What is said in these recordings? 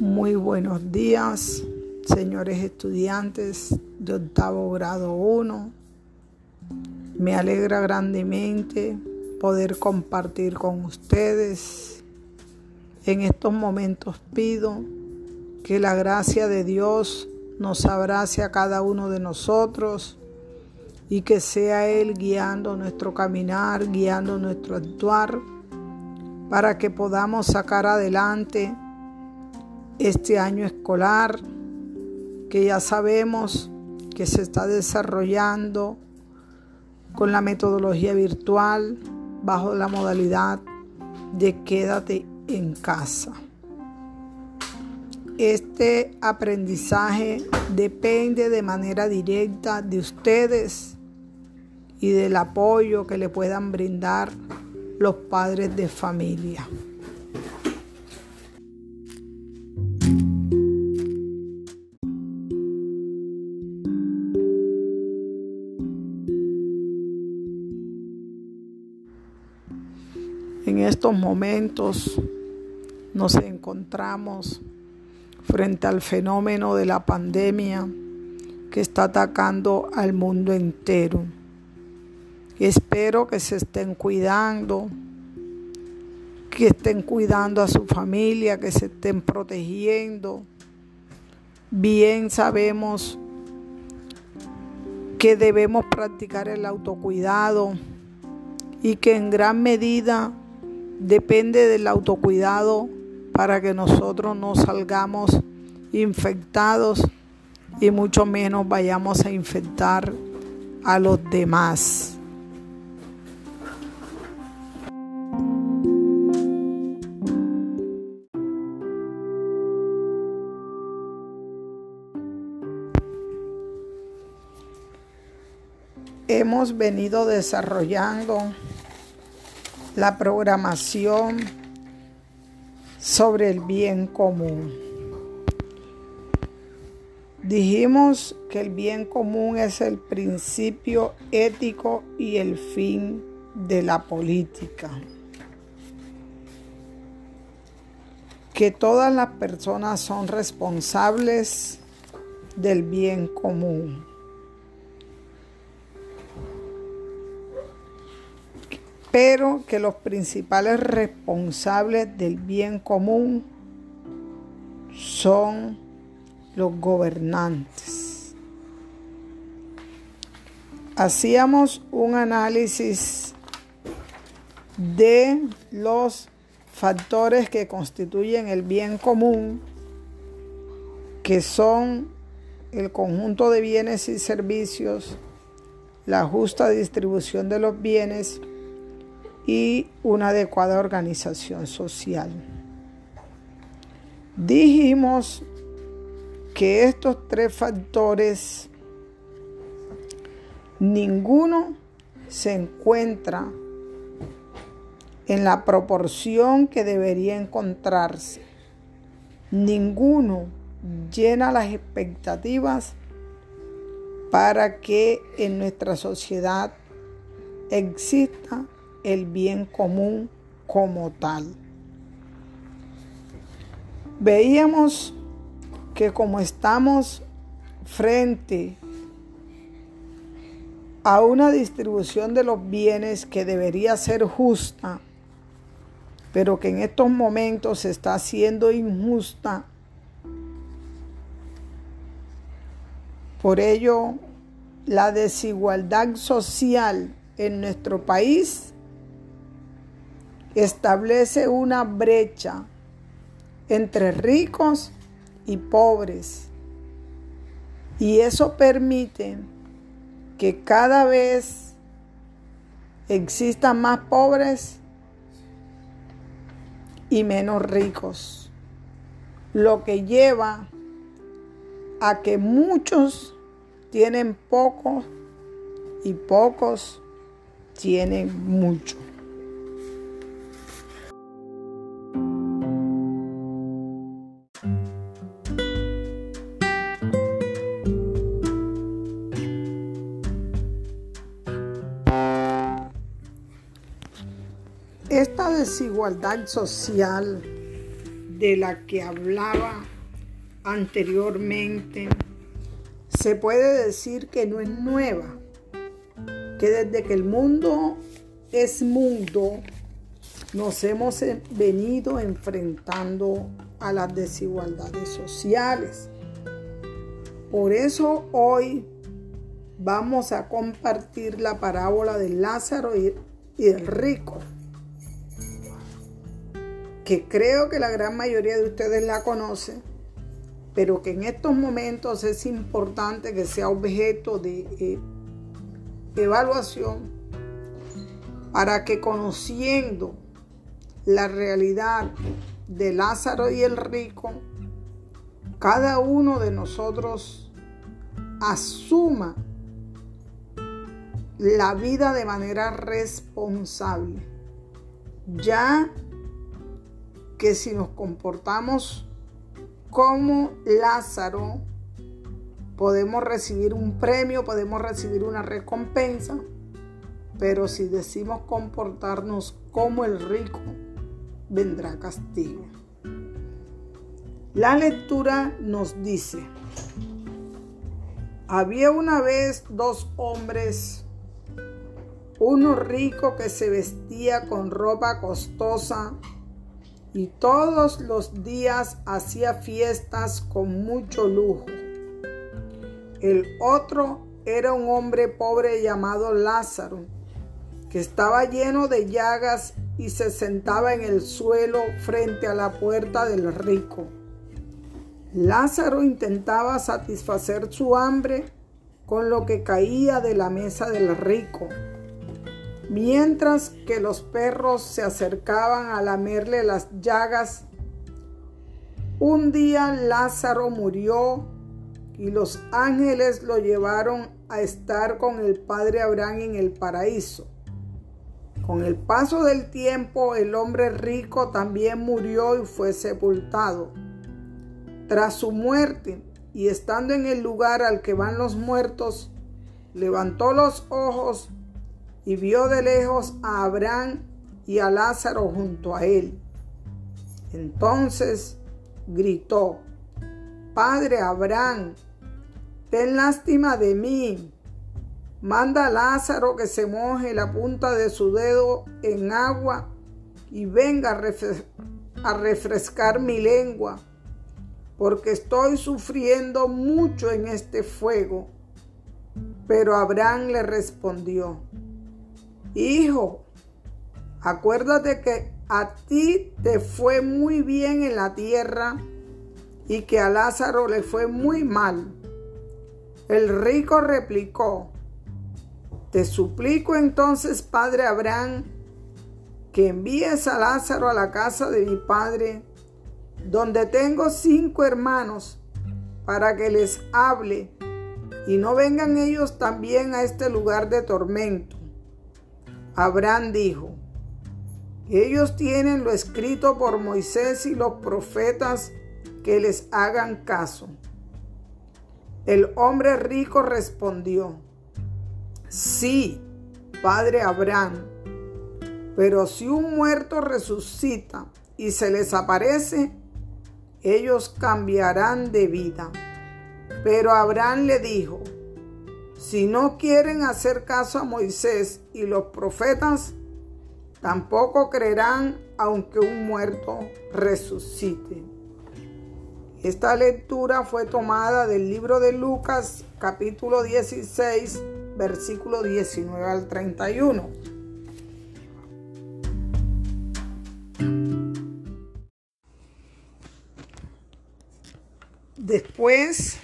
Muy buenos días, señores estudiantes de octavo grado 1. Me alegra grandemente poder compartir con ustedes. En estos momentos pido que la gracia de Dios nos abrace a cada uno de nosotros y que sea Él guiando nuestro caminar, guiando nuestro actuar, para que podamos sacar adelante este año escolar que ya sabemos que se está desarrollando con la metodología virtual bajo la modalidad de quédate en casa. Este aprendizaje depende de manera directa de ustedes y del apoyo que le puedan brindar los padres de familia. Estos momentos nos encontramos frente al fenómeno de la pandemia que está atacando al mundo entero. Espero que se estén cuidando, que estén cuidando a su familia, que se estén protegiendo. Bien sabemos que debemos practicar el autocuidado y que en gran medida depende del autocuidado para que nosotros no salgamos infectados y mucho menos vayamos a infectar a los demás. Hemos venido desarrollando la programación sobre el bien común. Dijimos que el bien común es el principio ético y el fin de la política. Que todas las personas son responsables del bien común. Pero que los principales responsables del bien común son los gobernantes. Hacíamos un análisis de los factores que constituyen el bien común, que son el conjunto de bienes y servicios, la justa distribución de los bienes, y una adecuada organización social. Dijimos que estos tres factores, ninguno se encuentra en la proporción que debería encontrarse. Ninguno llena las expectativas para que en nuestra sociedad exista el bien común como tal. Veíamos que como estamos frente a una distribución de los bienes que debería ser justa, pero que en estos momentos se está haciendo injusta, por ello la desigualdad social en nuestro país establece una brecha entre ricos y pobres. Y eso permite que cada vez existan más pobres y menos ricos. Lo que lleva a que muchos tienen poco y pocos tienen mucho. Desigualdad social de la que hablaba anteriormente, se puede decir que no es nueva, que desde que el mundo es mundo, nos hemos venido enfrentando a las desigualdades sociales. Por eso hoy vamos a compartir la parábola de Lázaro y, el rico, que creo que la gran mayoría de ustedes la conocen, pero que en estos momentos es importante que sea objeto de eh, evaluación para que conociendo la realidad de Lázaro y el rico, cada uno de nosotros asuma la vida de manera responsable, ya que si nos comportamos como Lázaro, podemos recibir un premio, podemos recibir una recompensa, pero si decimos comportarnos como el rico, vendrá castigo. La lectura nos dice, había una vez dos hombres, uno rico que se vestía con ropa costosa y todos los días hacía fiestas con mucho lujo. El otro era un hombre pobre llamado Lázaro, que estaba lleno de llagas y se sentaba en el suelo frente a la puerta del rico. Lázaro intentaba satisfacer su hambre con lo que caía de la mesa del rico, mientras que los perros se acercaban a lamerle las llagas. Un día Lázaro murió y los ángeles lo llevaron a estar con el Padre Abraham en el paraíso. Con el paso del tiempo, el hombre rico también murió y fue sepultado. Tras su muerte, y estando en el lugar al que van los muertos, levantó los ojos y vio de lejos a Abraham y a Lázaro junto a él. Entonces gritó, Padre Abraham, ten lástima de mí Manda a Lázaro que se moje la punta de su dedo en agua y venga a, refrescar mi lengua, porque estoy sufriendo mucho en este fuego. Pero Abraham le respondió, Hijo, acuérdate que a ti te fue muy bien en la tierra y que a Lázaro le fue muy mal. El rico replicó, te suplico entonces, Padre Abraham, que envíes a Lázaro a la casa de mi Padre, donde tengo cinco hermanos, para que les hable y no vengan ellos también a este lugar de tormento. Abraham dijo, ellos tienen lo escrito por Moisés y los profetas que les hagan caso. El hombre rico respondió, Sí, Padre Abraham, pero si un muerto resucita y se les aparece, ellos cambiarán de vida. Pero Abraham le dijo, si no quieren hacer caso a Moisés y los profetas, tampoco creerán aunque un muerto resucite. Esta lectura fue tomada del libro de Lucas capítulo 16 versículo 19 al 31. Después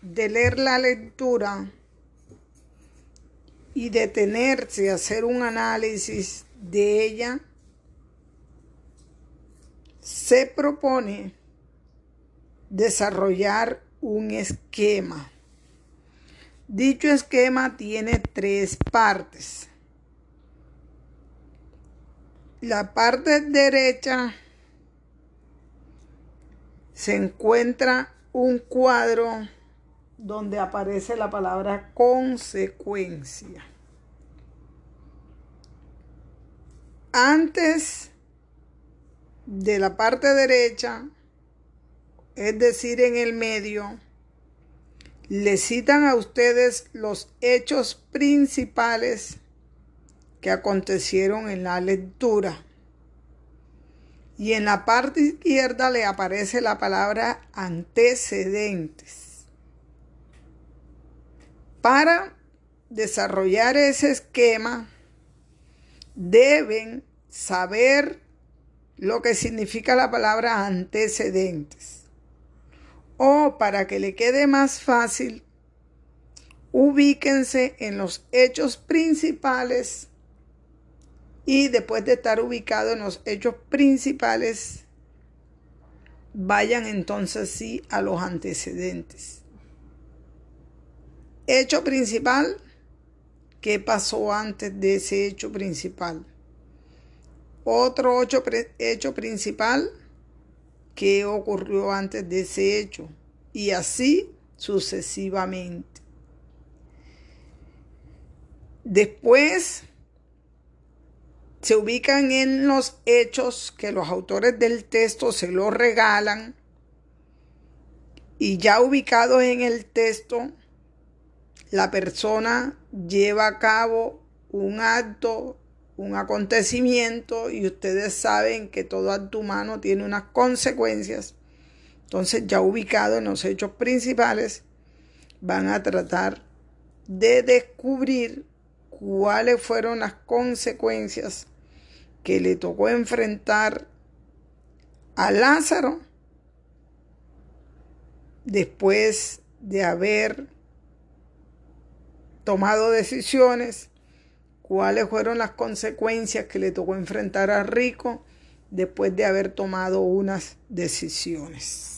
de leer la lectura y detenerse a hacer un análisis de ella, se propone desarrollar un esquema Dicho esquema tiene tres partes. La parte derecha se encuentra un cuadro donde aparece la palabra consecuencia. Antes de la parte derecha es decir, en el medio, le citan a ustedes los hechos principales que acontecieron en la lectura. Y en la parte izquierda le aparece la palabra antecedentes. Para desarrollar ese esquema, deben saber lo que significa la palabra antecedentes. O para que le quede más fácil, ubíquense en los hechos principales y después de estar ubicado en los hechos principales, vayan entonces sí a los antecedentes. Hecho principal, ¿qué pasó antes de ese hecho principal? Otro hecho, hecho principal, ¿qué ocurrió antes de ese hecho? Y así sucesivamente. Después se ubican en los hechos que los autores del texto se lo regalan y ya ubicados en el texto, la persona lleva a cabo un acto, un acontecimiento y ustedes saben que todo acto humano tiene unas consecuencias. Entonces ya ubicado en los hechos principales, van a tratar de descubrir cuáles fueron las consecuencias que le tocó enfrentar a Lázaro después de haber tomado decisiones, cuáles fueron las consecuencias que le tocó enfrentar a Rico después de haber tomado unas decisiones.